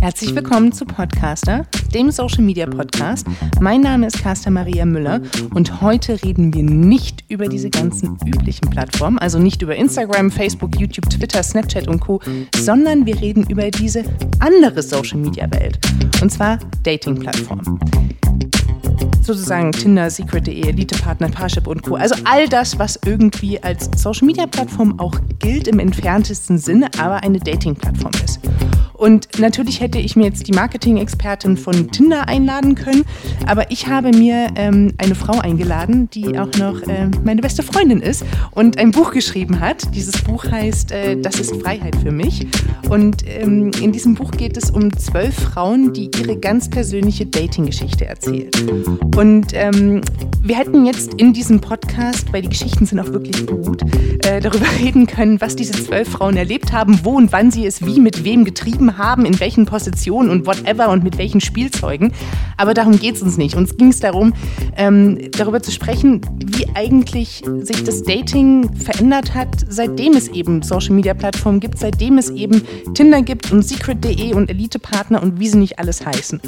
Herzlich willkommen zu Podcaster, dem Social Media Podcast. Mein Name ist Carsten Maria Müller und heute reden wir nicht über diese ganzen üblichen Plattformen, also nicht über Instagram, Facebook, YouTube, Twitter, Snapchat und Co., sondern wir reden über diese andere Social Media Welt und zwar Dating-Plattformen sozusagen Tinder, Secret.de, Elite-Partner, Parship und Co. Also all das, was irgendwie als Social-Media-Plattform auch gilt im entferntesten Sinne, aber eine Dating-Plattform ist. Und natürlich hätte ich mir jetzt die Marketing-Expertin von Tinder einladen können, aber ich habe mir ähm, eine Frau eingeladen, die auch noch äh, meine beste Freundin ist und ein Buch geschrieben hat. Dieses Buch heißt äh, Das ist Freiheit für mich. Und ähm, in diesem Buch geht es um zwölf Frauen, die ihre ganz persönliche Dating-Geschichte erzählen. Und ähm, wir hätten jetzt in diesem Podcast, weil die Geschichten sind auch wirklich gut, äh, darüber reden können, was diese zwölf Frauen erlebt haben, wo und wann sie es wie mit wem getrieben Typen haben, in welchen Positionen und whatever und mit welchen Spielzeugen. Aber darum geht es uns nicht. Uns ging es darum, ähm, darüber zu sprechen, wie eigentlich sich das Dating verändert hat, seitdem es eben Social-Media-Plattformen gibt, seitdem es eben Tinder gibt und Secret.de und Elite-Partner und wie sie nicht alles heißen.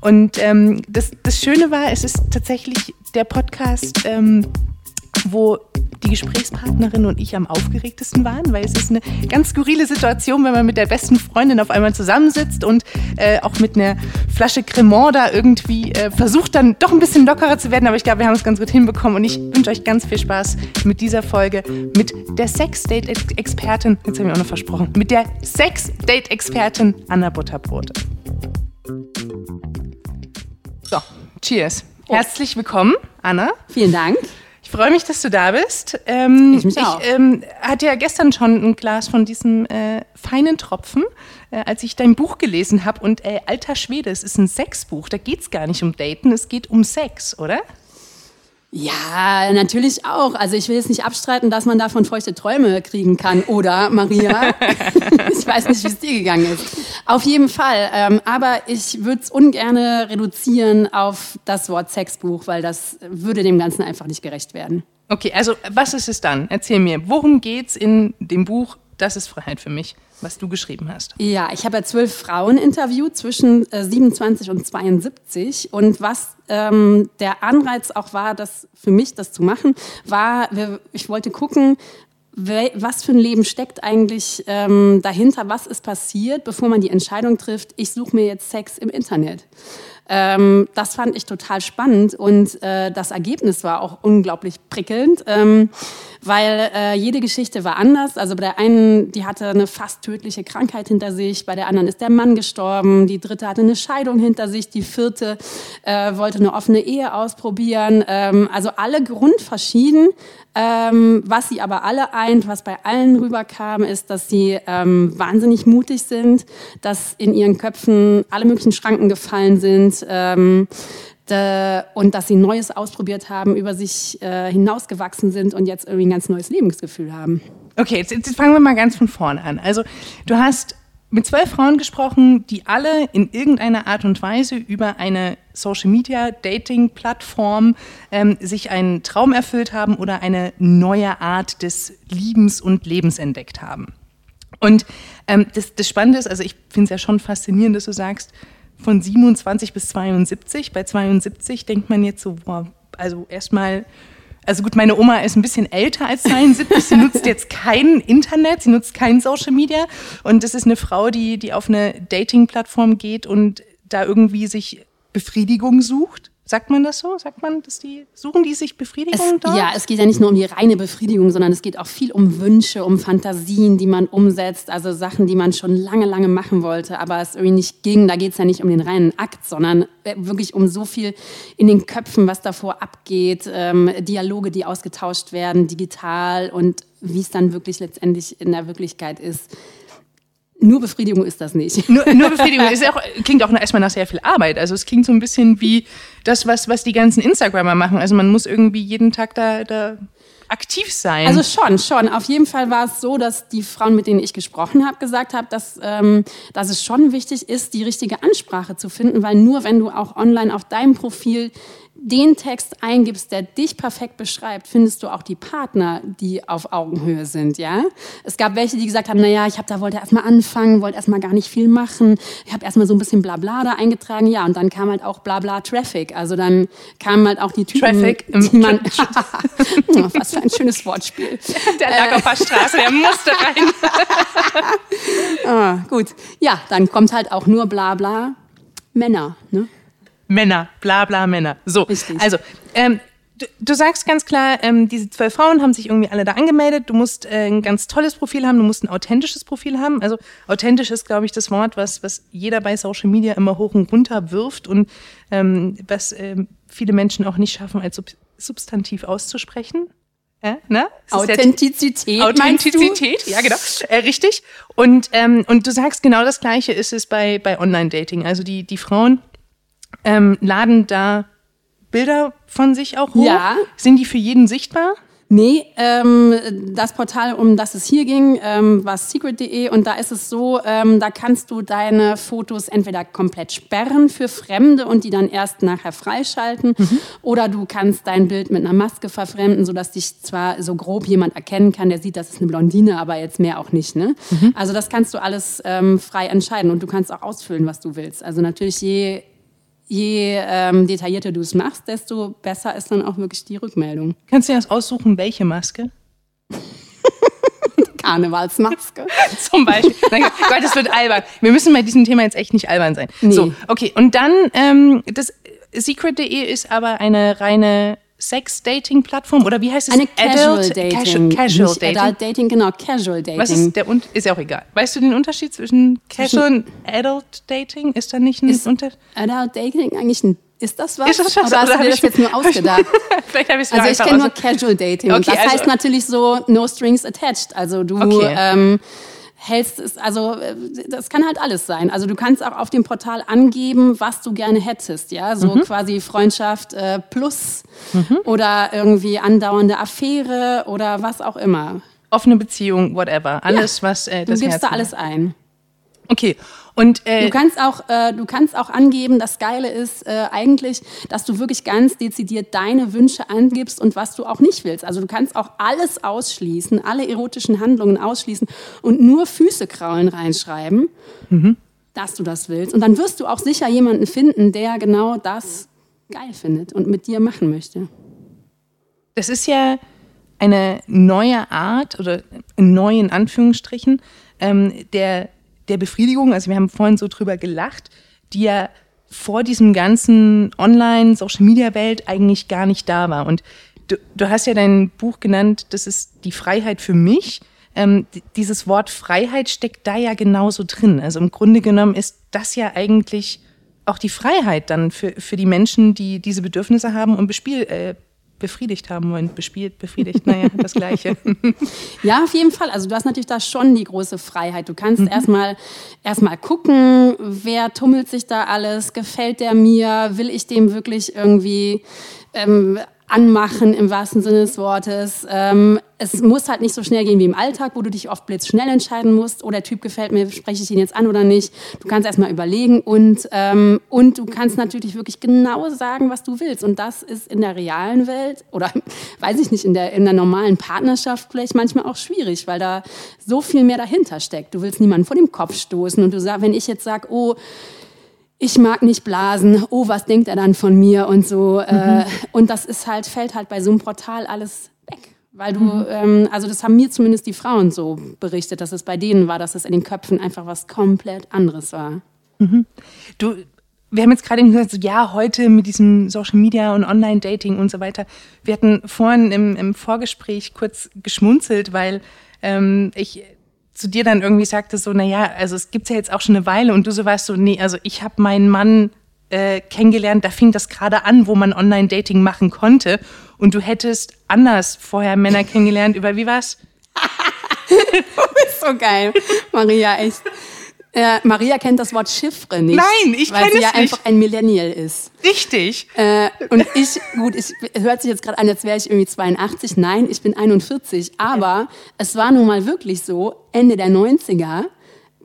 Und ähm, das, das Schöne war, es ist tatsächlich der Podcast, ähm, wo die Gesprächspartnerin und ich am aufgeregtesten waren, weil es ist eine ganz skurrile Situation, wenn man mit der besten Freundin auf einmal zusammensitzt und äh, auch mit einer Flasche Cremant da irgendwie äh, versucht dann doch ein bisschen lockerer zu werden. Aber ich glaube, wir haben es ganz gut hinbekommen und ich wünsche euch ganz viel Spaß mit dieser Folge mit der Sex-Date-Expertin, jetzt habe ich auch noch versprochen, mit der Sex-Date-Expertin Anna Butterbrot. So, cheers. Oh. Herzlich willkommen, Anna. Vielen Dank. Ich freue mich, dass du da bist. Ähm, ich mich auch. Ich ähm, hatte ja gestern schon ein Glas von diesem äh, feinen Tropfen, äh, als ich dein Buch gelesen habe. Und äh, alter Schwede, es ist ein Sexbuch. Da geht es gar nicht um Daten, es geht um Sex, oder? Ja, natürlich auch. Also ich will jetzt nicht abstreiten, dass man davon feuchte Träume kriegen kann, oder Maria? ich weiß nicht, wie es dir gegangen ist. Auf jeden Fall. Ähm, aber ich würde es ungern reduzieren auf das Wort Sexbuch, weil das würde dem Ganzen einfach nicht gerecht werden. Okay, also was ist es dann? Erzähl mir, worum geht es in dem Buch Das ist Freiheit für mich? Was du geschrieben hast. Ja, ich habe ja zwölf Frauen interviewt zwischen äh, 27 und 72. Und was ähm, der Anreiz auch war, das für mich das zu machen, war, ich wollte gucken, was für ein Leben steckt eigentlich ähm, dahinter, was ist passiert, bevor man die Entscheidung trifft, ich suche mir jetzt Sex im Internet. Ähm, das fand ich total spannend und äh, das Ergebnis war auch unglaublich prickelnd, ähm, weil äh, jede Geschichte war anders. Also bei der einen, die hatte eine fast tödliche Krankheit hinter sich, bei der anderen ist der Mann gestorben, die dritte hatte eine Scheidung hinter sich, die vierte äh, wollte eine offene Ehe ausprobieren. Ähm, also alle grundverschieden. Ähm, was sie aber alle eint, was bei allen rüberkam, ist, dass sie ähm, wahnsinnig mutig sind, dass in ihren Köpfen alle möglichen Schranken gefallen sind, ähm, de, und dass sie Neues ausprobiert haben, über sich äh, hinausgewachsen sind und jetzt irgendwie ein ganz neues Lebensgefühl haben. Okay, jetzt, jetzt fangen wir mal ganz von vorne an. Also du hast mit zwölf Frauen gesprochen, die alle in irgendeiner Art und Weise über eine Social Media Dating Plattform ähm, sich einen Traum erfüllt haben oder eine neue Art des Liebens und Lebens entdeckt haben. Und ähm, das, das Spannende ist, also ich finde es ja schon faszinierend, dass du sagst, von 27 bis 72. Bei 72 denkt man jetzt so, boah, also erstmal, also gut, meine Oma ist ein bisschen älter als 72, sie nutzt jetzt kein Internet, sie nutzt kein Social Media und das ist eine Frau, die, die auf eine Dating-Plattform geht und da irgendwie sich Befriedigung sucht. Sagt man das so? Sagt man, dass die suchen die sich Befriedigung es, dort? Ja, es geht ja nicht nur um die reine Befriedigung, sondern es geht auch viel um Wünsche, um Fantasien, die man umsetzt, also Sachen, die man schon lange, lange machen wollte, aber es irgendwie nicht ging. Da geht es ja nicht um den reinen Akt, sondern äh, wirklich um so viel in den Köpfen, was davor abgeht, ähm, Dialoge, die ausgetauscht werden, digital und wie es dann wirklich letztendlich in der Wirklichkeit ist. Nur Befriedigung ist das nicht. Nur, nur Befriedigung ist auch, klingt auch erstmal nach sehr viel Arbeit. Also es klingt so ein bisschen wie das, was, was die ganzen Instagrammer machen. Also man muss irgendwie jeden Tag da, da aktiv sein. Also schon, schon. Auf jeden Fall war es so, dass die Frauen, mit denen ich gesprochen habe, gesagt haben, dass, ähm, dass es schon wichtig ist, die richtige Ansprache zu finden, weil nur wenn du auch online auf deinem Profil den Text eingibst, der dich perfekt beschreibt, findest du auch die Partner, die auf Augenhöhe sind, ja? Es gab welche, die gesagt haben, naja, ich habe da wollte erstmal anfangen, wollte erstmal gar nicht viel machen. Ich habe erstmal so ein bisschen Blabla da eingetragen, ja, und dann kam halt auch Blabla Traffic. Also dann kamen halt auch die Typen, Traffic die man oh, was für ein schönes Wortspiel. Der lag auf der Straße, der musste rein. ah, gut. Ja, dann kommt halt auch nur Blabla Männer, ne? Männer, bla bla Männer. So, Richtig. also ähm, du, du sagst ganz klar, ähm, diese zwölf Frauen haben sich irgendwie alle da angemeldet. Du musst äh, ein ganz tolles Profil haben, du musst ein authentisches Profil haben. Also authentisch ist, glaube ich, das Wort, was, was jeder bei Social Media immer hoch und runter wirft und ähm, was ähm, viele Menschen auch nicht schaffen, als Sub Substantiv auszusprechen. Ja, ne? Authentizität? Authentizität, ja genau, äh, richtig. Und, ähm, und du sagst genau das Gleiche ist es bei, bei Online-Dating. Also die, die Frauen ähm, laden da Bilder von sich auch hoch. Ja. Sind die für jeden sichtbar? Nee, ähm, das Portal, um das es hier ging, ähm, war secret.de und da ist es so, ähm, da kannst du deine Fotos entweder komplett sperren für Fremde und die dann erst nachher freischalten oder du kannst dein Bild mit einer Maske verfremden, sodass dich zwar so grob jemand erkennen kann, der sieht, das ist eine Blondine, aber jetzt mehr auch nicht. Ne? Also das kannst du alles ähm, frei entscheiden und du kannst auch ausfüllen, was du willst. Also natürlich je Je ähm, detaillierter du es machst, desto besser ist dann auch wirklich die Rückmeldung. Kannst du dir das aussuchen, welche Maske? Karnevalsmaske. Zum Beispiel. Nein, Gott, das wird albern. Wir müssen bei diesem Thema jetzt echt nicht albern sein. Nee. So, okay. Und dann, ähm, das Secret.de ist aber eine reine Sex-Dating-Plattform oder wie heißt es? Eine Casual Dating. Casual, casual Nicht Dating. Adult Dating, genau, Casual Dating. Was ist der Unterschied? Ist ja auch egal. Weißt du den Unterschied zwischen Casual und Adult Dating? Ist da nicht ein Unterschied? Adult Dating eigentlich ein, ist das was? Ist das was? Oder hast Oder du dir ich- das jetzt nur ausgedacht? Vielleicht habe ich es Also ich kenne nur Casual Dating. Okay, das also- heißt natürlich so no strings attached. Also du Okay. ähm, hältst es, also äh, das kann halt alles sein. Also du kannst auch auf dem Portal angeben, was du gerne hättest. Ja, so Mhm. quasi Freundschaft äh, plus oder irgendwie andauernde Affäre oder was auch immer. offene Beziehung, whatever. Alles, was äh, Du das gibst Herz da alles ein. Okay. Und äh, Du kannst auch, äh, du kannst auch angeben, das Geile ist äh, eigentlich, dass du wirklich ganz dezidiert deine Wünsche angibst und was du auch nicht willst. Also du kannst auch alles ausschließen, alle erotischen Handlungen ausschließen und nur Füße kraulen reinschreiben, dass du das willst. Und dann wirst du auch sicher jemanden finden, der genau das geil findet und mit dir machen möchte. das ist ja eine neue Art oder neu in Anführungsstrichen ähm, der, der Befriedigung. Also wir haben vorhin so drüber gelacht, die ja vor diesem ganzen Online-Social-Media-Welt eigentlich gar nicht da war. Und du, du hast ja dein Buch genannt, das ist die Freiheit für mich. Ähm, dieses Wort Freiheit steckt da ja genauso drin. Also im Grunde genommen ist das ja eigentlich auch die Freiheit dann für, für die Menschen, die diese Bedürfnisse haben und bespiel, äh, befriedigt haben wollen. Bespielt, befriedigt, naja, das Gleiche. Ja, auf jeden Fall. Also du hast natürlich da schon die große Freiheit. Du kannst erstmal erstmal gucken, wer tummelt sich da alles, gefällt der mir, will ich dem wirklich irgendwie ähm, anmachen im wahrsten Sinne des Wortes. Ähm, es muss halt nicht so schnell gehen wie im Alltag, wo du dich oft blitzschnell entscheiden musst, oh, der Typ gefällt mir, spreche ich ihn jetzt an oder nicht. Du kannst erstmal überlegen und, ähm, und du kannst natürlich wirklich genau sagen, was du willst. Und das ist in der realen Welt oder weiß ich nicht, in der, in der normalen Partnerschaft vielleicht manchmal auch schwierig, weil da so viel mehr dahinter steckt. Du willst niemanden vor dem Kopf stoßen und du sagst, wenn ich jetzt sage, oh, ich mag nicht blasen, oh, was denkt er dann von mir und so. Äh, und das ist halt, fällt halt bei so einem Portal alles weg. Weil du, ähm, also das haben mir zumindest die Frauen so berichtet, dass es bei denen war, dass es in den Köpfen einfach was komplett anderes war. Du, wir haben jetzt gerade gesagt, so, ja, heute mit diesem Social Media und Online-Dating und so weiter. Wir hatten vorhin im, im Vorgespräch kurz geschmunzelt, weil ähm, ich zu dir dann irgendwie sagte so, na ja, also es gibt's ja jetzt auch schon eine Weile und du so warst so, nee, also ich habe meinen Mann äh, kennengelernt, da fing das gerade an, wo man Online-Dating machen konnte und du hättest anders vorher Männer kennengelernt über, wie war's? ist so geil, Maria, echt. Äh, Maria kennt das Wort Chiffre nicht. Nein, ich Weil kenn sie es ja nicht. einfach ein Millennial ist. Richtig. Äh, und ich, gut, ich es hört sich jetzt gerade an, als wäre ich irgendwie 82. Nein, ich bin 41. Aber es war nun mal wirklich so, Ende der 90er,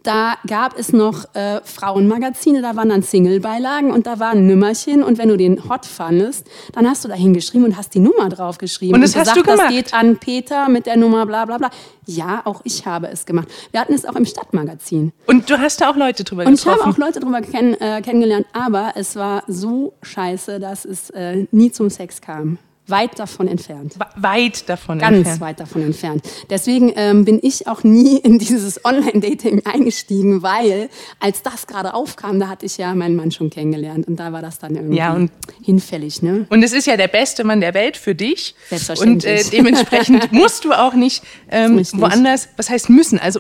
da gab es noch äh, Frauenmagazine, da waren dann Single-Beilagen und da war ein Nümmerchen und wenn du den hot fandest, dann hast du da hingeschrieben und hast die Nummer draufgeschrieben. Und das hast gesagt, du gemacht? Das geht an Peter mit der Nummer bla bla bla. Ja, auch ich habe es gemacht. Wir hatten es auch im Stadtmagazin. Und du hast da auch Leute drüber Und ich getroffen. habe auch Leute drüber kenn, äh, kennengelernt, aber es war so scheiße, dass es äh, nie zum Sex kam. Weit davon entfernt. Weit davon Ganz entfernt. weit davon entfernt. Deswegen ähm, bin ich auch nie in dieses Online-Dating eingestiegen, weil als das gerade aufkam, da hatte ich ja meinen Mann schon kennengelernt und da war das dann irgendwie Ja, und- hinfällig. Ne? Und es ist ja der beste Mann der Welt für dich. Und Selbstverständlich. äh, dementsprechend musst du auch nicht ähm, woanders, was heißt müssen? Also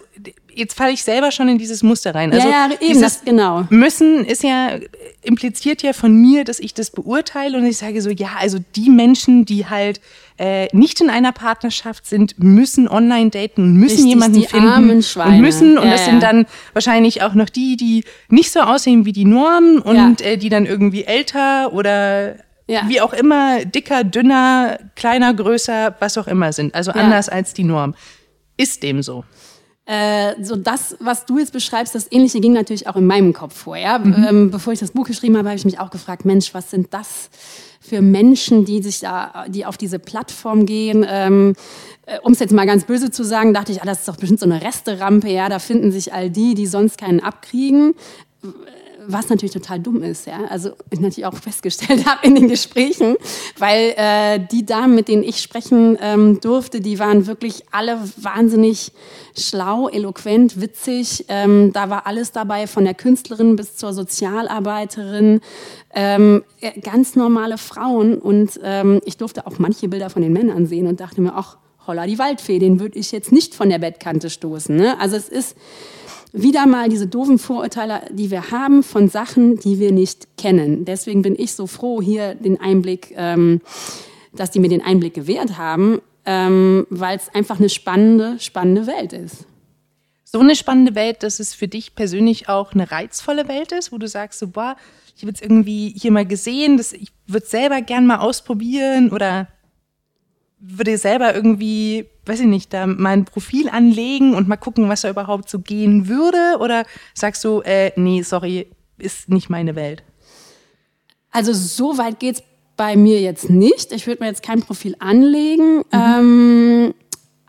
jetzt falle ich selber schon in dieses Muster rein. Also ja, ja, eben, das, genau. Müssen ist ja, impliziert ja von mir, dass ich das beurteile und ich sage so, ja, also die Menschen, die halt äh, nicht in einer Partnerschaft sind, müssen online daten und müssen Richtig, jemanden die finden armen Schweine. und müssen und Ja, das ja. sind dann wahrscheinlich auch noch die, die nicht so aussehen wie die Norm und Ja. äh, die dann irgendwie älter oder Ja. wie auch immer, dicker, dünner, kleiner, größer, was auch immer sind. Also Ja. anders als die Norm. Ist dem so. Äh, so das, was du jetzt beschreibst, das Ähnliche ging natürlich auch in meinem Kopf vor. Ja? Ähm, bevor ich das Buch geschrieben habe, habe ich mich auch gefragt, Mensch, was sind das für Menschen, die sich da, die auf diese Plattform gehen? Ähm, äh, um es jetzt mal ganz böse zu sagen, dachte ich, ah, das ist doch bestimmt so eine Resterampe. Ja, da finden sich all die, die sonst keinen abkriegen. Was natürlich total dumm ist, ja. Also ich natürlich auch festgestellt habe in den Gesprächen, weil äh, die Damen, mit denen ich sprechen ähm, durfte, die waren wirklich alle wahnsinnig schlau, eloquent, witzig. Ähm, da war alles dabei, von der Künstlerin bis zur Sozialarbeiterin. Ähm, äh, ganz normale Frauen. Und ähm, ich durfte auch manche Bilder von den Männern sehen und dachte mir, ach, holla die Waldfee, den würde ich jetzt nicht von der Bettkante stoßen. Ne? Also es ist wieder mal diese doofen Vorurteile, die wir haben von Sachen, die wir nicht kennen. Deswegen bin ich so froh, hier den Einblick, ähm, dass die mir den Einblick gewährt haben, ähm, weil es einfach eine spannende, spannende Welt ist. so eine spannende Welt, dass es für dich persönlich auch eine reizvolle Welt ist, wo du sagst, so, boah, ich habe jetzt irgendwie hier mal gesehen, dass ich würde selber gern mal ausprobieren oder würde selber irgendwie, weiß ich nicht, da mal ein Profil anlegen und mal gucken, was da überhaupt so gehen würde? Oder sagst du, äh, nee, sorry, ist nicht meine Welt? Also so weit geht's bei mir jetzt nicht. Ich würde mir jetzt kein Profil anlegen. Ähm,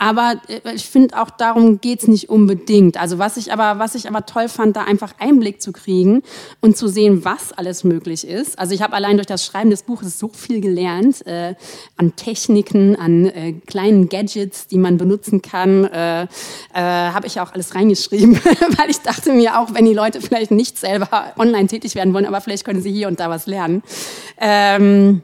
aber äh, ich finde auch darum geht's nicht unbedingt. Also was ich aber, was ich aber toll fand, da einfach Einblick zu kriegen und zu sehen, was alles möglich ist. Also ich habe allein durch das Schreiben des Buches so viel gelernt äh, an Techniken, an äh, kleinen Gadgets, die man benutzen kann. Äh, äh, habe ich auch alles reingeschrieben, weil ich dachte mir auch, wenn die Leute vielleicht nicht selber online tätig werden wollen, aber vielleicht können sie hier und da was lernen. Ähm,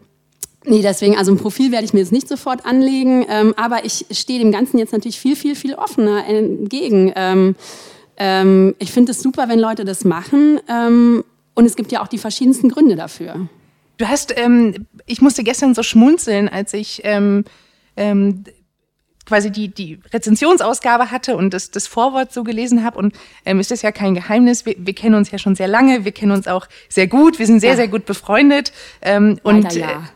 Nee, deswegen, also ein Profil werde ich mir jetzt nicht sofort anlegen, ähm, aber ich stehe dem Ganzen jetzt natürlich viel, viel, viel offener entgegen. Ähm, ähm, ich finde es super, wenn Leute das machen ähm, und es gibt ja auch die verschiedensten Gründe dafür. Du hast, ähm, ich musste gestern so schmunzeln, als ich ähm, quasi die, die Rezensionsausgabe hatte und das, das Vorwort so gelesen habe. Und ähm, ist das ja kein Geheimnis. Wir, wir kennen uns ja schon sehr lange, wir kennen uns auch sehr gut, wir sind sehr, Ja. sehr gut befreundet. Ähm, und, Leider ja.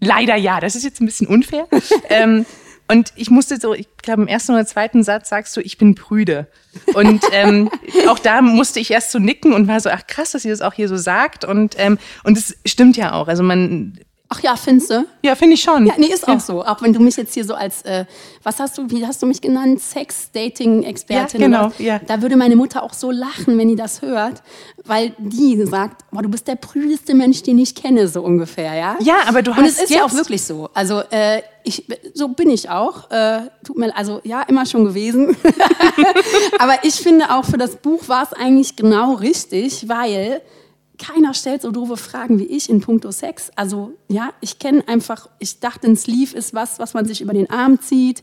Leider ja, das ist jetzt ein bisschen unfair. ähm, und ich musste so, ich glaube, im ersten oder zweiten Satz sagst du, ich bin prüde. Und ähm, auch da musste ich erst so nicken und war so, ach krass, dass sie das auch hier so sagt. Und ähm, und es stimmt ja auch. Also man, Ach ja, findest du? ja, finde ich schon. Ja, nee, ist auch so. Auch wenn du mich jetzt hier so als, äh, was hast du, wie hast du mich genannt? Sex-Dating-Expertin. Ja, genau, ja. Da würde meine Mutter auch so lachen, wenn die das hört, weil die sagt, boah, du bist der prüdeste Mensch, den ich kenne, so ungefähr, ja? Ja, aber du Und es hast ist ja auch wirklich so. Also äh, ich, so bin ich auch. Äh, tut mir, also ja, immer schon gewesen. aber ich finde auch für das Buch war es eigentlich genau richtig, weil keiner stellt so doofe Fragen wie ich in puncto Sex. Also ja, ich kenne einfach, ich dachte, ein Sleeve ist was, was man sich über den Arm zieht.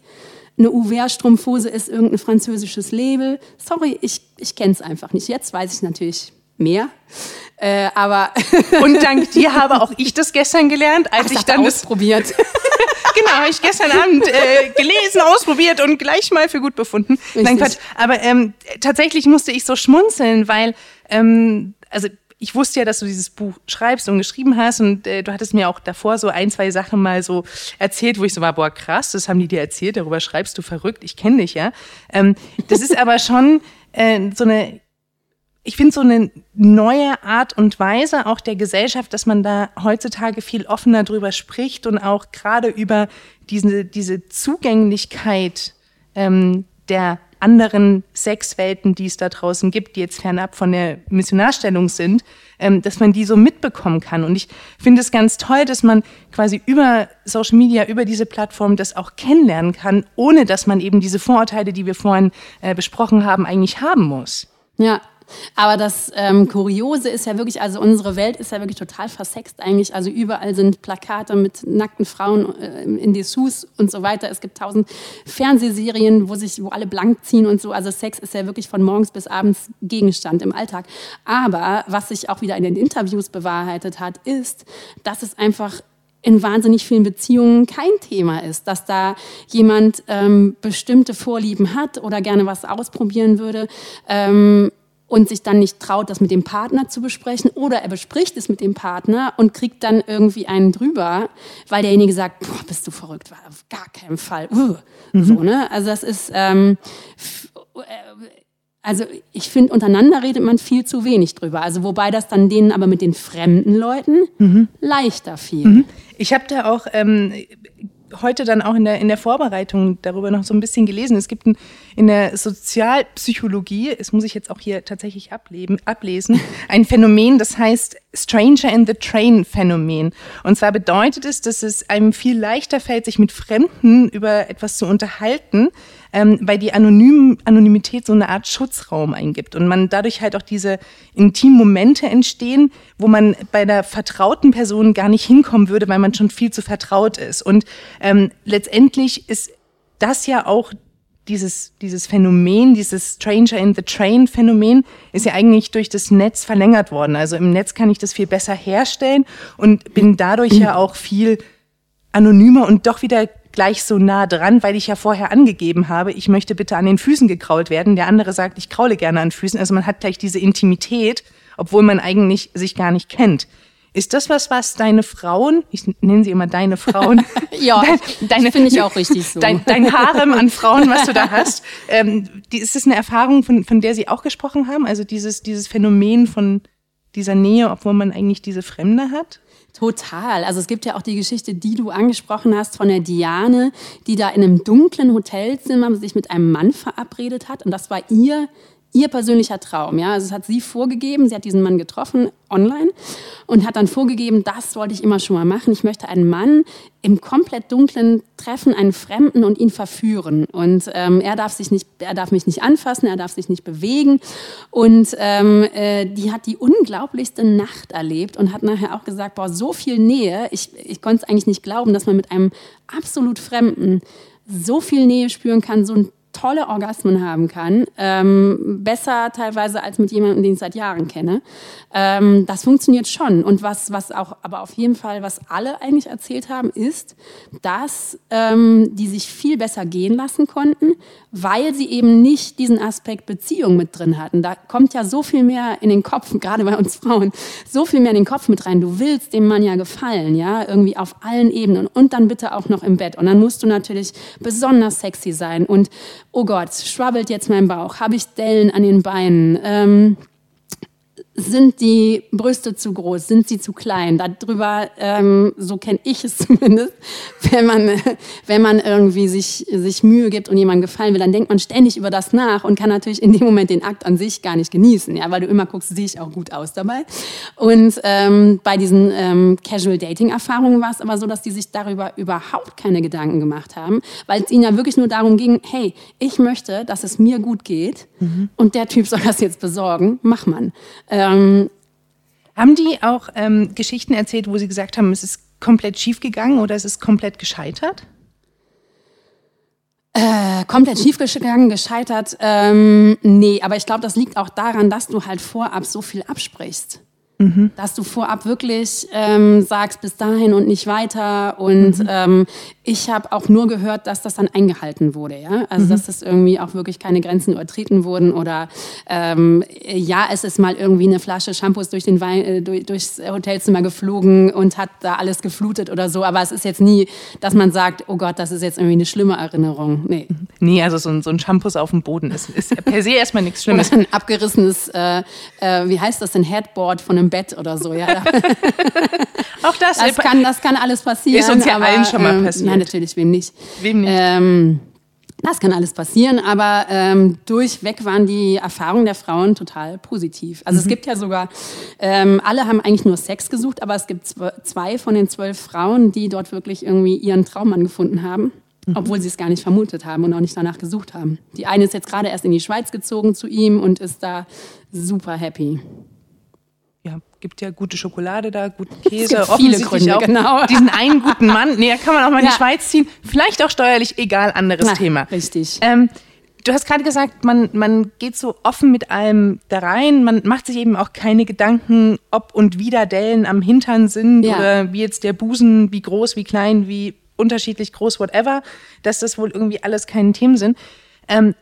Eine Uwehr-Strumpfhose ist irgendein französisches Label. Sorry, ich, ich kenne es einfach nicht. Jetzt weiß ich natürlich mehr. Äh, aber Und dank dir habe auch ich das gestern gelernt, als ich ich dann das ausprobiert. genau, habe ich gestern Abend äh, gelesen, ausprobiert und gleich mal für gut befunden. Nein, Quatsch. Aber ähm, tatsächlich musste ich so schmunzeln, weil, ähm, also ich wusste ja, dass du dieses Buch schreibst und geschrieben hast und äh, du hattest mir auch davor so ein, zwei Sachen mal so erzählt, wo ich so war, boah, krass, das haben die dir erzählt, darüber schreibst du verrückt, ich kenne dich ja. Ähm, das ist aber schon äh, so eine ich finde so eine neue Art und Weise auch der Gesellschaft, dass man da heutzutage viel offener drüber spricht und auch gerade über diese, diese Zugänglichkeit ähm, der anderen Sexwelten, die es da draußen gibt, die jetzt fernab von der Missionarstellung sind, ähm, dass man die so mitbekommen kann. Und ich finde es ganz toll, dass man quasi über Social Media, über diese Plattform das auch kennenlernen kann, ohne dass man eben diese Vorurteile, die wir vorhin äh, besprochen haben, eigentlich haben muss. Ja, aber das ähm, Kuriose ist ja wirklich, also unsere Welt ist ja wirklich total versext eigentlich. Also überall sind Plakate mit nackten Frauen äh, in Dessous und so weiter. Es gibt tausend Fernsehserien, wo sich, wo alle blank ziehen und so. Also Sex ist ja wirklich von morgens bis abends Gegenstand im Alltag. Aber was sich auch wieder in den Interviews bewahrheitet hat, ist, dass es einfach in wahnsinnig vielen Beziehungen kein Thema ist, dass da jemand ähm, bestimmte Vorlieben hat oder gerne was ausprobieren würde. Ähm, und sich dann nicht traut, das mit dem Partner zu besprechen oder er bespricht es mit dem Partner und kriegt dann irgendwie einen drüber, weil derjenige sagt, boah, bist du verrückt, war auf gar keinen Fall. Uh. Mhm. So, ne? Also das ist, ähm, äh, also ich finde, untereinander redet man viel zu wenig drüber. Also wobei das dann denen aber mit den fremden Leuten mhm. leichter fiel. Mhm. Ich habe da auch ähm, heute dann auch in der, in der Vorbereitung darüber noch so ein bisschen gelesen. Es gibt ein, in der Sozialpsychologie, das muss ich jetzt auch hier tatsächlich ableben, ablesen, ein Phänomen, das heißt Stranger in the Train Phänomen. Und zwar bedeutet es, dass es einem viel leichter fällt, sich mit Fremden über etwas zu unterhalten, ähm, weil die Anonym Anonymität so eine Art Schutzraum eingibt und man dadurch halt auch diese intimen Momente entstehen, wo man bei der vertrauten Person gar nicht hinkommen würde, weil man schon viel zu vertraut ist. Und ähm, letztendlich ist das ja auch dieses, dieses Phänomen, dieses Stranger in the Train Phänomen ist ja eigentlich durch das Netz verlängert worden. Also im Netz kann ich das viel besser herstellen und bin dadurch ja auch viel anonymer und doch wieder gleich so nah dran, weil ich ja vorher angegeben habe, ich möchte bitte an den Füßen gekrault werden. Der andere sagt, ich kraule gerne an Füßen. Also man hat gleich diese Intimität, obwohl man eigentlich sich gar nicht kennt. Ist das was, was deine Frauen, ich nenne sie immer deine Frauen, ja, deine finde ich auch richtig so, dein, dein Harem an Frauen, was du da hast, ähm, die, ist das eine Erfahrung, von, von der sie auch gesprochen haben? Also dieses, dieses Phänomen von dieser Nähe, obwohl man eigentlich diese Fremde hat? Total. Also es gibt ja auch die Geschichte, die du angesprochen hast von der Diane, die da in einem dunklen Hotelzimmer sich mit einem Mann verabredet hat. Und das war ihr ihr persönlicher Traum. Ja? Also es hat sie vorgegeben, sie hat diesen Mann getroffen online und hat dann vorgegeben, das wollte ich immer schon mal machen. Ich möchte einen Mann im komplett dunklen treffen, einen Fremden und ihn verführen. Und ähm, er darf sich nicht, er darf mich nicht anfassen, er darf sich nicht bewegen. Und ähm, äh, die hat die unglaublichste Nacht erlebt und hat nachher auch gesagt, boah, so viel Nähe. Ich, ich konnte es eigentlich nicht glauben, dass man mit einem absolut Fremden so viel Nähe spüren kann, so ein tolle Orgasmen haben kann, ähm, besser teilweise als mit jemandem, den ich seit Jahren kenne. Ähm, das funktioniert schon. Und was, was auch, aber auf jeden Fall, was alle eigentlich erzählt haben, ist, dass ähm, die sich viel besser gehen lassen konnten, weil sie eben nicht diesen Aspekt Beziehung mit drin hatten. Da kommt ja so viel mehr in den Kopf, gerade bei uns Frauen, so viel mehr in den Kopf mit rein. Du willst dem Mann ja gefallen, ja, irgendwie auf allen Ebenen und dann bitte auch noch im Bett. Und dann musst du natürlich besonders sexy sein und oh Gott, schwabbelt jetzt mein Bauch, habe ich Dellen an den Beinen, ähm, sind die Brüste zu groß, sind sie zu klein? Darüber, ähm, so kenne ich es zumindest, wenn man, wenn man irgendwie sich, sich Mühe gibt und jemandem gefallen will, dann denkt man ständig über das nach und kann natürlich in dem Moment den Akt an sich gar nicht genießen, ja, weil du immer guckst, sehe ich auch gut aus dabei. Und ähm, bei diesen ähm, Casual-Dating-Erfahrungen war es aber so, dass die sich darüber überhaupt keine Gedanken gemacht haben, weil es ihnen ja wirklich nur darum ging, hey, ich möchte, dass es mir gut geht mhm. und der Typ soll das jetzt besorgen, mach man. Ähm, ähm, haben die auch ähm, Geschichten erzählt, wo sie gesagt haben, es ist komplett schief gegangen oder es ist komplett gescheitert? Äh, komplett schief gegangen, gescheitert. Ähm, nee, aber ich glaube, das liegt auch daran, dass du halt vorab so viel absprichst. Mhm. Dass du vorab wirklich ähm, sagst, bis dahin und nicht weiter. Und mhm. ähm, ich habe auch nur gehört, dass das dann eingehalten wurde. Ja? Also, mhm. dass das irgendwie auch wirklich keine Grenzen übertreten wurden. Oder ähm, ja, es ist mal irgendwie eine Flasche Shampoos durch den Wein, äh, durch, durchs Hotelzimmer geflogen und hat da alles geflutet oder so. Aber es ist jetzt nie, dass man sagt, oh Gott, das ist jetzt irgendwie eine schlimme Erinnerung. Nee. Nee, also so ein, so ein Shampoos auf dem Boden ist, ist per se erstmal nichts Schlimmes. Oder ein abgerissenes, äh, äh, wie heißt das, ein Headboard von einem Bett oder so. Ja. Auch das, das, kann, das kann alles passieren. Ist uns ja aber, allen schon mal ähm, passiert. nein, natürlich, wem nicht. Wem nicht? Ähm, das kann alles passieren, aber ähm, durchweg waren die Erfahrungen der Frauen total positiv. Also mhm. es gibt ja sogar, ähm, alle haben eigentlich nur Sex gesucht, aber es gibt zwei von den zwölf Frauen, die dort wirklich irgendwie ihren Traummann gefunden haben. Mhm. Obwohl sie es gar nicht vermutet haben und auch nicht danach gesucht haben. Die eine ist jetzt gerade erst in die Schweiz gezogen zu ihm und ist da super happy gibt ja gute Schokolade da, guten Käse, viele Gründe, auch genau. diesen einen guten Mann. Nee, da kann man auch mal in ja. die Schweiz ziehen. Vielleicht auch steuerlich, egal, anderes Na, Thema. Richtig. Ähm, du hast gerade gesagt, man, man geht so offen mit allem da rein. Man macht sich eben auch keine Gedanken, ob und wie da Dellen am Hintern sind ja. oder wie jetzt der Busen, wie groß, wie klein, wie unterschiedlich groß, whatever. Dass das wohl irgendwie alles keine Themen sind. Ähm,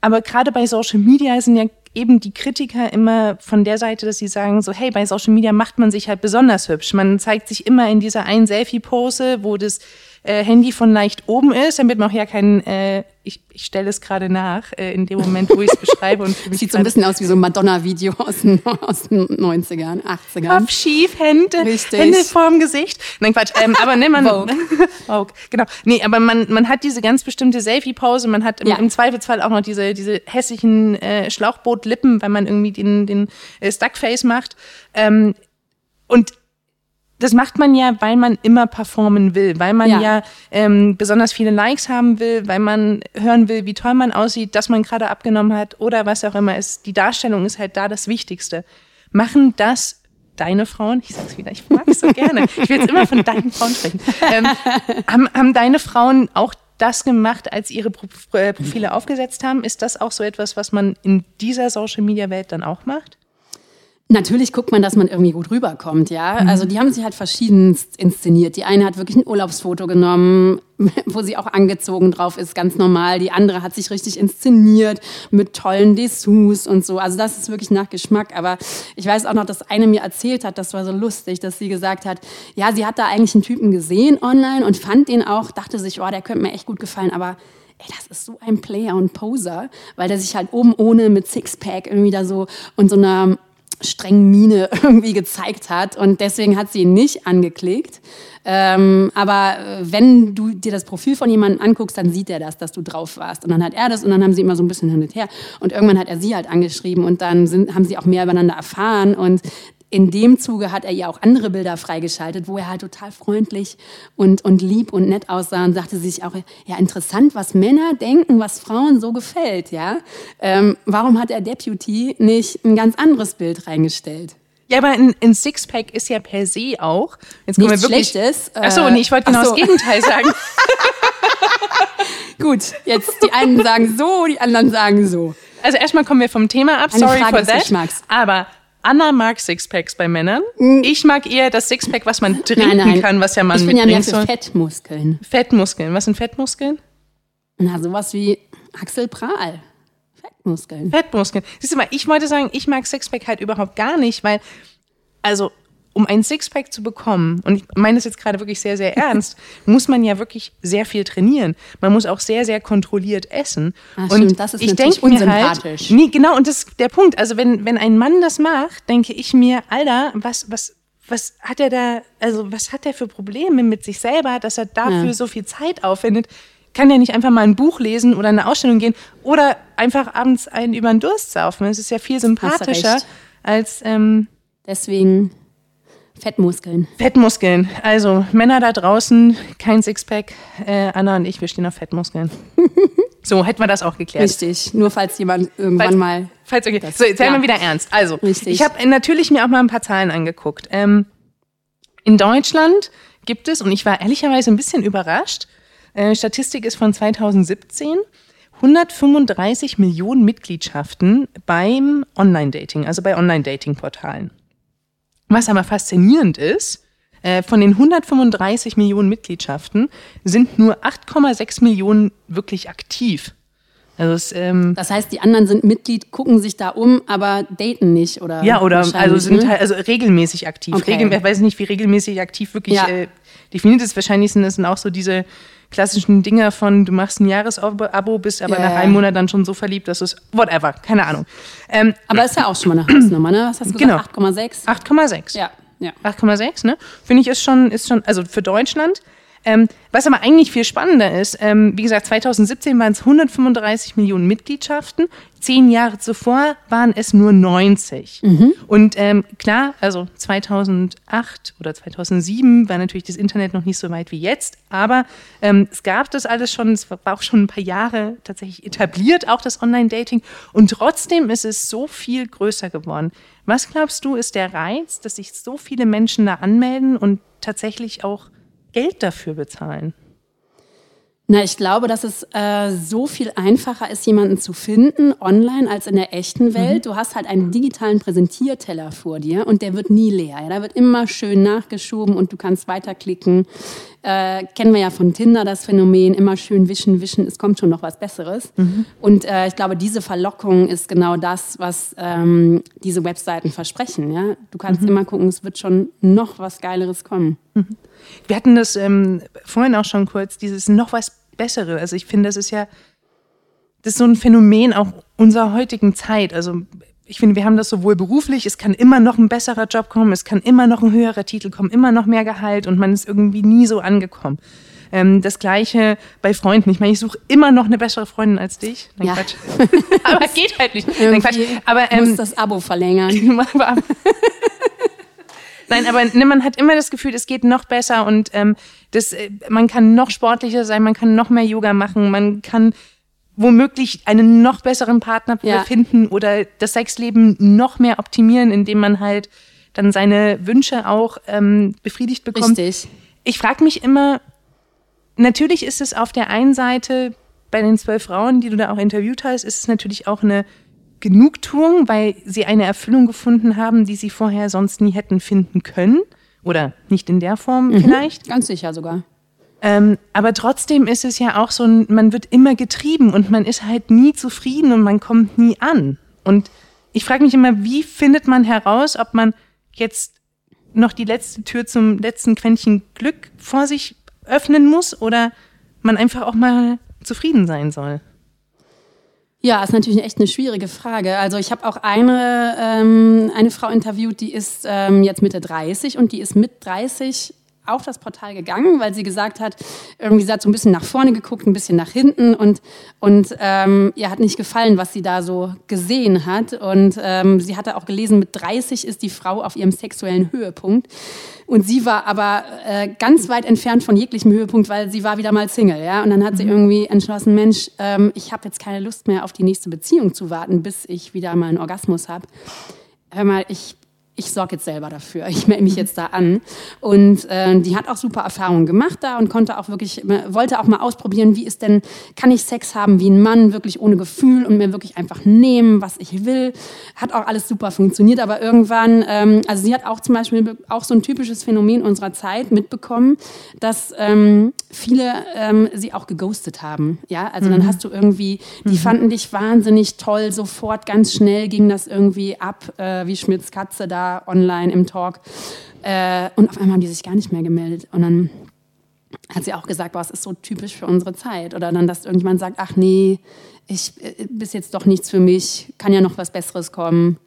aber gerade bei Social Media sind ja eben die Kritiker immer von der Seite, dass sie sagen so, hey, bei Social Media macht man sich halt besonders hübsch. Man zeigt sich immer in dieser einen Selfie-Pose, wo das äh, Handy von leicht oben ist, damit man auch ja keinen äh, ich, ich stelle es gerade nach, äh, in dem Moment, wo ich es beschreibe. Und Sieht so ein bisschen aus wie so ein Madonna-Video aus, den, aus den 90ern, 80ern. Kopf schief, Hände, Richtig. Hände vorm Gesicht. Nein, Quatsch. Ähm, aber ne, man, Vogue. Vogue. Genau. Nee, aber man, man hat diese ganz bestimmte Selfie-Pause. Man hat im, ja. im, Zweifelsfall auch noch diese, diese hässlichen äh, Schlauchboot-Lippen, wenn man irgendwie den, den äh, Stuckface macht. Ähm, und das macht man ja, weil man immer performen will, weil man ja, ja ähm, besonders viele Likes haben will, weil man hören will, wie toll man aussieht, dass man gerade abgenommen hat oder was auch immer ist. Die Darstellung ist halt da das Wichtigste. Machen das deine Frauen, ich sag's wieder, ich mag es so gerne, ich will jetzt immer von deinen Frauen sprechen, ähm, haben, haben deine Frauen auch das gemacht, als ihre äh, Profile aufgesetzt haben? Ist das auch so etwas, was man in dieser Social-Media-Welt dann auch macht? Natürlich guckt man, dass man irgendwie gut rüberkommt, ja. Mhm. Also die haben sich halt verschiedenst inszeniert. Die eine hat wirklich ein Urlaubsfoto genommen, wo sie auch angezogen drauf ist, ganz normal. Die andere hat sich richtig inszeniert mit tollen Dessous und so. Also das ist wirklich nach Geschmack. Aber ich weiß auch noch, dass eine mir erzählt hat, das war so lustig, dass sie gesagt hat, ja, sie hat da eigentlich einen Typen gesehen online und fand den auch, dachte sich, oh, der könnte mir echt gut gefallen, aber ey, das ist so ein Player und Poser, weil der sich halt oben ohne mit Sixpack irgendwie da so und so einer strengen Miene irgendwie gezeigt hat. Und deswegen hat sie ihn nicht angeklickt. Ähm, aber äh, wenn du dir das Profil von jemandem anguckst, dann sieht er das, dass du drauf warst. Und dann hat er das und dann haben sie immer so ein bisschen hin und her. Und irgendwann hat er sie halt angeschrieben und dann sind, haben sie auch mehr übereinander erfahren. Und in dem Zuge hat er ja auch andere Bilder freigeschaltet, wo er halt total freundlich und, und lieb und nett aussah und sagte sich auch, ja, interessant, was Männer denken, was Frauen so gefällt, ja. Ähm, warum hat er Deputy nicht ein ganz anderes Bild reingestellt? Ja, aber ein, ein Sixpack ist ja per se auch. Jetzt kommen Nichts wir wirklich. Schlechtes. Achso, nee, ich wollte genau so. das Gegenteil sagen. Gut, jetzt die einen sagen so, die anderen sagen so. Also erstmal kommen wir vom Thema ab. Eine Sorry Frage for that. Geschmacks. Aber Anna mag Sixpacks bei Männern. Mm. Ich mag eher das Sixpack, was man trinken nein, nein. kann, was ja man Ich bin ja mehr für Fettmuskeln. Fettmuskeln. Was sind Fettmuskeln? Na, sowas wie Axel Prahl. Fettmuskeln. Fettmuskeln. Siehst du mal, ich wollte sagen, ich mag Sixpack halt überhaupt gar nicht, weil, also um ein Sixpack zu bekommen, und ich meine das jetzt gerade wirklich sehr, sehr ernst, muss man ja wirklich sehr viel trainieren. Man muss auch sehr, sehr kontrolliert essen. Ach, und stimmt, das ist ich denke mir halt, nee, genau, und das ist der Punkt. Also wenn, wenn ein Mann das macht, denke ich mir, Alter, was, was, was hat er da, also was hat er für Probleme mit sich selber, dass er dafür ja. so viel Zeit aufwendet? Kann ja nicht einfach mal ein Buch lesen oder eine Ausstellung gehen oder einfach abends einen über den Durst saufen. Das ist ja viel sympathischer als. Ähm, Deswegen Fettmuskeln. Fettmuskeln. Also Männer da draußen, kein Sixpack. Äh, Anna und ich, wir stehen auf Fettmuskeln. so, hätten wir das auch geklärt. Richtig. Nur falls jemand irgendwann falls, mal. Falls, okay. Das, so, jetzt ja. wir wieder ernst. Also, Richtig. ich habe natürlich mir auch mal ein paar Zahlen angeguckt. Ähm, in Deutschland gibt es, und ich war ehrlicherweise ein bisschen überrascht, äh, Statistik ist von 2017, 135 Millionen Mitgliedschaften beim Online-Dating, also bei Online-Dating-Portalen. Was aber faszinierend ist, äh, von den 135 Millionen Mitgliedschaften sind nur 8,6 Millionen wirklich aktiv. Also es, ähm, das heißt, die anderen sind Mitglied, gucken sich da um, aber daten nicht, oder? Ja, oder also sind halt also regelmäßig aktiv. Okay. Regel, ich weiß nicht, wie regelmäßig aktiv wirklich ja. äh, definiert ist. Wahrscheinlich sind das auch so diese klassischen Dinger von, du machst ein Jahresabo, bist aber yeah. nach einem Monat dann schon so verliebt, dass es, whatever, keine Ahnung. Ähm, aber ist ja auch schon mal eine Hausnummer, ne? Was hast du gesagt? Genau. 8,6? 8,6. Ja. ja. 8,6, ne? Finde ich ist schon, ist schon, also für Deutschland ähm, was aber eigentlich viel spannender ist, ähm, wie gesagt, 2017 waren es 135 Millionen Mitgliedschaften. Zehn Jahre zuvor waren es nur 90. Mhm. Und ähm, klar, also 2008 oder 2007 war natürlich das Internet noch nicht so weit wie jetzt, aber ähm, es gab das alles schon, es war auch schon ein paar Jahre tatsächlich etabliert, auch das Online-Dating. Und trotzdem ist es so viel größer geworden. Was glaubst du, ist der Reiz, dass sich so viele Menschen da anmelden und tatsächlich auch Geld dafür bezahlen? Na, ich glaube, dass es äh, so viel einfacher ist, jemanden zu finden online als in der echten Welt. Mhm. Du hast halt einen digitalen Präsentierteller vor dir und der wird nie leer. Ja? Da wird immer schön nachgeschoben und du kannst weiterklicken. Äh, kennen wir ja von Tinder das Phänomen, immer schön wischen, wischen, es kommt schon noch was Besseres. Mhm. Und äh, ich glaube, diese Verlockung ist genau das, was ähm, diese Webseiten versprechen. Ja? Du kannst mhm. immer gucken, es wird schon noch was Geileres kommen. Mhm. Wir hatten das ähm, vorhin auch schon kurz, dieses noch was Bessere. Also ich finde, das ist ja, das ist so ein Phänomen auch unserer heutigen Zeit. Also ich finde, wir haben das sowohl beruflich, es kann immer noch ein besserer Job kommen, es kann immer noch ein höherer Titel kommen, immer noch mehr Gehalt und man ist irgendwie nie so angekommen. Ähm, das gleiche bei Freunden. Ich meine, ich suche immer noch eine bessere Freundin als dich. Nein, ja. Quatsch. Aber geht halt nicht. Nein, Quatsch. Aber ähm, muss das Abo verlängern. Nein, aber ne, man hat immer das Gefühl, es geht noch besser und ähm, das, äh, man kann noch sportlicher sein, man kann noch mehr Yoga machen, man kann womöglich einen noch besseren Partner ja. finden oder das Sexleben noch mehr optimieren, indem man halt dann seine Wünsche auch ähm, befriedigt bekommt. Richtig. Ich frage mich immer, natürlich ist es auf der einen Seite bei den zwölf Frauen, die du da auch interviewt hast, ist es natürlich auch eine Genugtuung, weil sie eine Erfüllung gefunden haben, die sie vorher sonst nie hätten finden können. Oder nicht in der Form mhm, vielleicht. Ganz sicher sogar. Ähm, aber trotzdem ist es ja auch so, man wird immer getrieben und man ist halt nie zufrieden und man kommt nie an. Und ich frage mich immer, wie findet man heraus, ob man jetzt noch die letzte Tür zum letzten Quäntchen Glück vor sich öffnen muss oder man einfach auch mal zufrieden sein soll? Ja, ist natürlich echt eine schwierige Frage. Also ich habe auch eine, ähm, eine Frau interviewt, die ist ähm, jetzt Mitte 30 und die ist mit 30 auf das Portal gegangen, weil sie gesagt hat, irgendwie sie hat so ein bisschen nach vorne geguckt, ein bisschen nach hinten und, und ähm, ihr hat nicht gefallen, was sie da so gesehen hat. Und ähm, sie hatte auch gelesen, mit 30 ist die Frau auf ihrem sexuellen Höhepunkt. Und sie war aber äh, ganz weit entfernt von jeglichem Höhepunkt, weil sie war wieder mal Single. Ja? Und dann hat sie mhm. irgendwie entschlossen, Mensch, ähm, ich habe jetzt keine Lust mehr auf die nächste Beziehung zu warten, bis ich wieder mal einen Orgasmus habe. Hör mal, ich ich sorge jetzt selber dafür, ich melde mich jetzt da an. Und äh, die hat auch super Erfahrungen gemacht da und konnte auch wirklich, wollte auch mal ausprobieren, wie ist denn, kann ich Sex haben wie ein Mann, wirklich ohne Gefühl und mir wirklich einfach nehmen, was ich will. Hat auch alles super funktioniert, aber irgendwann, ähm, also sie hat auch zum Beispiel auch so ein typisches Phänomen unserer Zeit mitbekommen, dass ähm, viele ähm, sie auch geghostet haben. Ja, also mhm. dann hast du irgendwie, die mhm. fanden dich wahnsinnig toll, sofort ganz schnell ging das irgendwie ab, äh, wie Schmidts Katze da online im Talk. Äh, und auf einmal haben die sich gar nicht mehr gemeldet. Und dann hat sie auch gesagt, boah, es ist so typisch für unsere Zeit. Oder dann, dass irgendjemand sagt, ach nee, ich äh, bis jetzt doch nichts für mich, kann ja noch was Besseres kommen.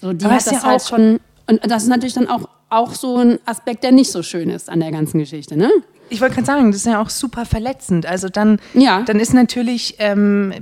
So, die Aber hat das ja halt schon. Und das ist natürlich dann auch, auch so ein Aspekt, der nicht so schön ist an der ganzen Geschichte, ne? Ich wollte gerade sagen, das ist ja auch super verletzend. Also dann, ja. dann ist natürlich ähm,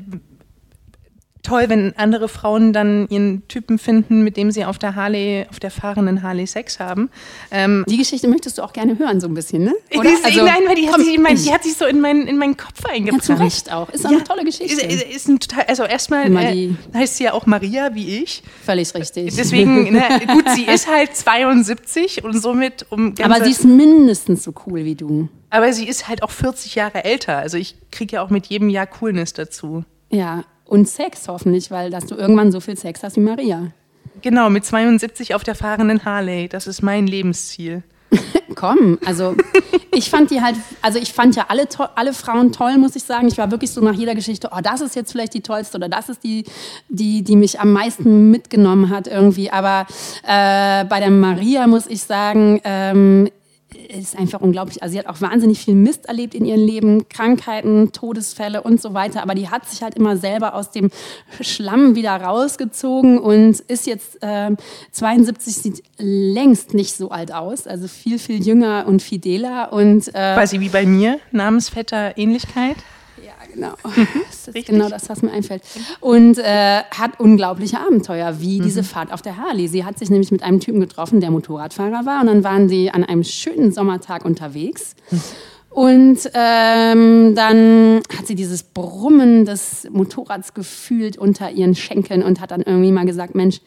toll, wenn andere Frauen dann ihren Typen finden, mit dem sie auf der Harley, auf der fahrenden Harley Sex haben. Ähm, die Geschichte möchtest du auch gerne hören, so ein bisschen, ne? Oder? Ist, also, nein, weil die hat, sich, mein, die hat sich so in, mein, in meinen Kopf eingebrannt. Ja, zu Recht auch. Ist auch ja, eine tolle Geschichte. Ist, ist ein total, also erstmal äh, heißt sie ja auch Maria, wie ich. Völlig richtig. Deswegen, ne, gut, sie ist halt 72 und somit um. Aber sie ist mindestens so cool wie du. Aber sie ist halt auch 40 Jahre älter. Also ich kriege ja auch mit jedem Jahr Coolness dazu. Ja, und Sex hoffentlich, weil dass du irgendwann so viel Sex hast wie Maria. Genau, mit 72 auf der fahrenden Harley. Das ist mein Lebensziel. Komm, also ich fand die halt, also ich fand ja alle, alle Frauen toll, muss ich sagen. Ich war wirklich so nach jeder Geschichte, oh, das ist jetzt vielleicht die tollste oder das ist die, die, die mich am meisten mitgenommen hat irgendwie. Aber äh, bei der Maria muss ich sagen, ähm, ist einfach unglaublich. Also sie hat auch wahnsinnig viel Mist erlebt in ihrem Leben, Krankheiten, Todesfälle und so weiter. Aber die hat sich halt immer selber aus dem Schlamm wieder rausgezogen und ist jetzt äh, 72, sieht längst nicht so alt aus. Also viel, viel jünger und fideler. Und, äh, Quasi wie bei mir, Namensvetter Ähnlichkeit genau. Das ist genau das, was mir einfällt. Und äh, hat unglaubliche Abenteuer, wie mhm. diese Fahrt auf der Harley. Sie hat sich nämlich mit einem Typen getroffen, der Motorradfahrer war. Und dann waren sie an einem schönen Sommertag unterwegs. Mhm. Und ähm, dann hat sie dieses Brummen des Motorrads gefühlt unter ihren Schenkeln und hat dann irgendwie mal gesagt, Mensch,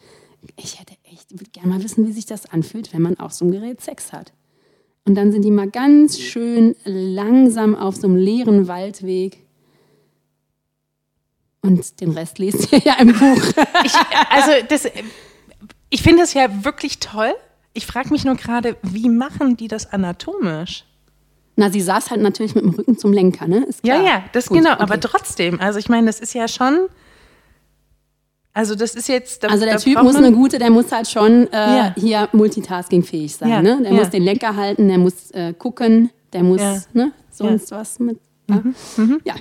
ich hätte echt, würde gerne mal wissen, wie sich das anfühlt, wenn man auf so einem Gerät Sex hat. Und dann sind die mal ganz schön langsam auf so einem leeren Waldweg und den Rest lest ihr ja im Buch. ich, also das, ich finde das ja wirklich toll. Ich frage mich nur gerade, wie machen die das anatomisch? Na, sie saß halt natürlich mit dem Rücken zum Lenker, ne? Ja, ja, das Gut, genau, okay. aber trotzdem. Also ich meine, das ist ja schon. Also das ist jetzt. Da, also der Typ muss eine gute, der muss halt schon äh, ja. hier multitaskingfähig sein. Ja. Ne? Der ja. muss den Lenker halten, der muss äh, gucken, der muss ne, sonst was mit. Mhm. Mhm. Ja,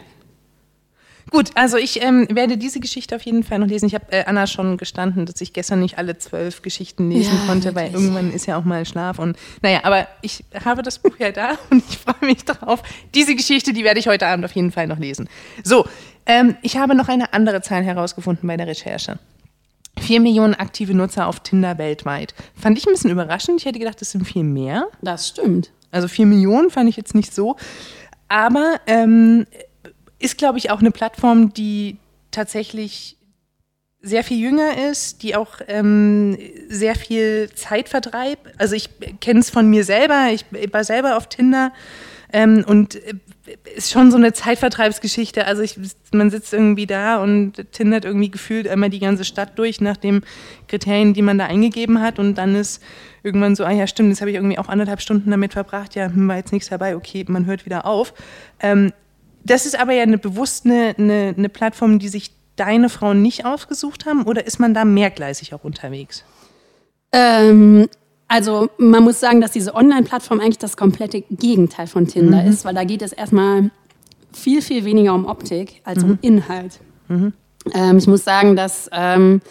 Gut, also ich ähm, werde diese Geschichte auf jeden Fall noch lesen. Ich habe äh, Anna schon gestanden, dass ich gestern nicht alle zwölf Geschichten lesen ja, konnte, wirklich. weil irgendwann ist ja auch mal Schlaf und naja, aber ich habe das Buch ja da und ich freue mich drauf. Diese Geschichte, die werde ich heute Abend auf jeden Fall noch lesen. So, ähm, ich habe noch eine andere Zahl herausgefunden bei der Recherche. Vier Millionen aktive Nutzer auf Tinder weltweit. Fand ich ein bisschen überraschend. Ich hätte gedacht, das sind viel mehr. Das stimmt. Also vier Millionen fand ich jetzt nicht so. Aber ähm, ist, glaube ich, auch eine Plattform, die tatsächlich sehr viel jünger ist, die auch ähm, sehr viel Zeit vertreibt. Also ich kenne es von mir selber, ich war selber auf Tinder ähm, und äh, ist schon so eine Zeitvertreibsgeschichte. Also ich, man sitzt irgendwie da und tindert irgendwie gefühlt einmal die ganze Stadt durch nach den Kriterien, die man da eingegeben hat und dann ist irgendwann so, ah ja stimmt, jetzt habe ich irgendwie auch anderthalb Stunden damit verbracht, ja, hm, war jetzt nichts dabei, okay, man hört wieder auf. Ähm, das ist aber ja eine bewusst eine, eine, eine Plattform, die sich deine Frauen nicht ausgesucht haben, oder ist man da mehrgleisig auch unterwegs? Ähm, also man muss sagen, dass diese Online-Plattform eigentlich das komplette Gegenteil von Tinder mhm. ist, weil da geht es erstmal viel, viel weniger um Optik als mhm. um Inhalt. Mhm. Ähm, ich muss sagen, dass ähm,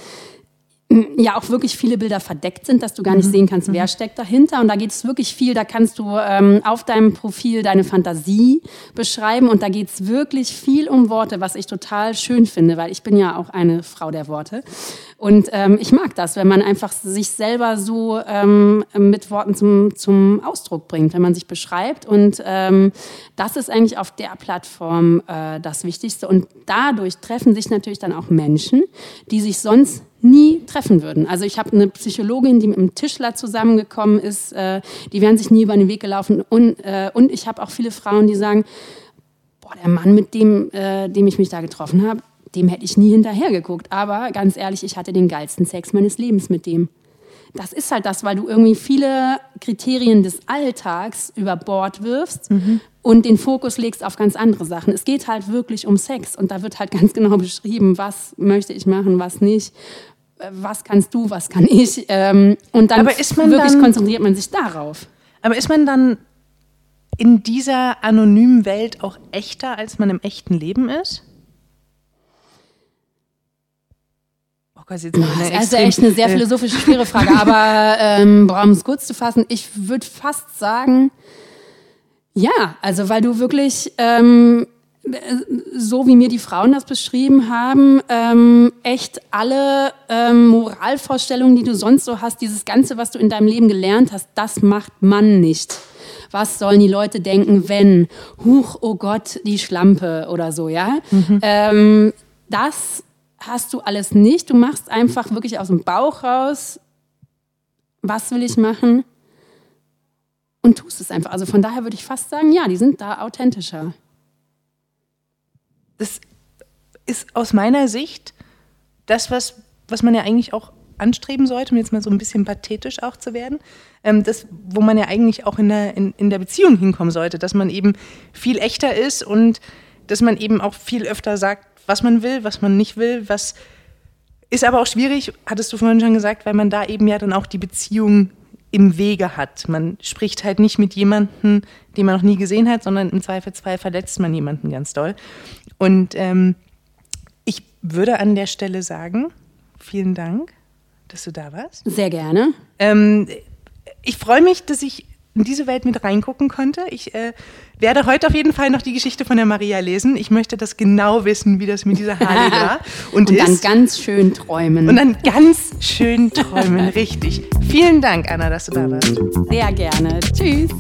ja auch wirklich viele Bilder verdeckt sind, dass du gar nicht mhm. sehen kannst, wer mhm. steckt dahinter. Und da geht es wirklich viel, da kannst du ähm, auf deinem Profil deine Fantasie beschreiben und da geht es wirklich viel um Worte, was ich total schön finde, weil ich bin ja auch eine Frau der Worte. Und ähm, ich mag das, wenn man einfach sich selber so ähm, mit Worten zum, zum Ausdruck bringt, wenn man sich beschreibt. Und ähm, das ist eigentlich auf der Plattform äh, das Wichtigste. Und dadurch treffen sich natürlich dann auch Menschen, die sich sonst nie treffen würden. Also ich habe eine Psychologin, die mit einem Tischler zusammengekommen ist, äh, die wären sich nie über den Weg gelaufen. Und, äh, und ich habe auch viele Frauen, die sagen, boah, der Mann, mit dem, äh, dem ich mich da getroffen habe, dem hätte ich nie hinterhergeguckt. Aber ganz ehrlich, ich hatte den geilsten Sex meines Lebens mit dem. Das ist halt das, weil du irgendwie viele Kriterien des Alltags über Bord wirfst mhm. und den Fokus legst auf ganz andere Sachen. Es geht halt wirklich um Sex und da wird halt ganz genau beschrieben, was möchte ich machen, was nicht was kannst du, was kann ich. Ähm, und dann wirklich dann, konzentriert man sich darauf. Aber ist man dann in dieser anonymen Welt auch echter, als man im echten Leben ist? Gott, jetzt das ist also echt eine sehr philosophische, schwere Frage. Aber ähm, um es kurz zu fassen, ich würde fast sagen, ja, also weil du wirklich ähm, so wie mir die Frauen das beschrieben haben, ähm, echt alle ähm, Moralvorstellungen, die du sonst so hast, dieses Ganze, was du in deinem Leben gelernt hast, das macht man nicht. Was sollen die Leute denken, wenn, huch, oh Gott, die Schlampe oder so, ja? Mhm. Ähm, das hast du alles nicht. Du machst einfach wirklich aus dem Bauch raus, was will ich machen? Und tust es einfach. Also von daher würde ich fast sagen, ja, die sind da authentischer das ist aus meiner Sicht das, was, was man ja eigentlich auch anstreben sollte, um jetzt mal so ein bisschen pathetisch auch zu werden. Ähm, das, wo man ja eigentlich auch in der, in, in der Beziehung hinkommen sollte, dass man eben viel echter ist und dass man eben auch viel öfter sagt, was man will, was man nicht will, was ist aber auch schwierig, hattest du vorhin schon gesagt, weil man da eben ja dann auch die Beziehung im Wege hat. Man spricht halt nicht mit jemandem, den man noch nie gesehen hat, sondern im Zweifelsfall verletzt man jemanden ganz doll. Und ähm, ich würde an der Stelle sagen, vielen Dank, dass du da warst. Sehr gerne. Ähm, ich freue mich, dass ich in diese Welt mit reingucken konnte. Ich äh, werde heute auf jeden Fall noch die Geschichte von der Maria lesen. Ich möchte das genau wissen, wie das mit dieser Harley war. Und, und dann ganz schön träumen. Und dann ganz schön träumen, richtig. Vielen Dank, Anna, dass du da warst. Sehr gerne. Tschüss.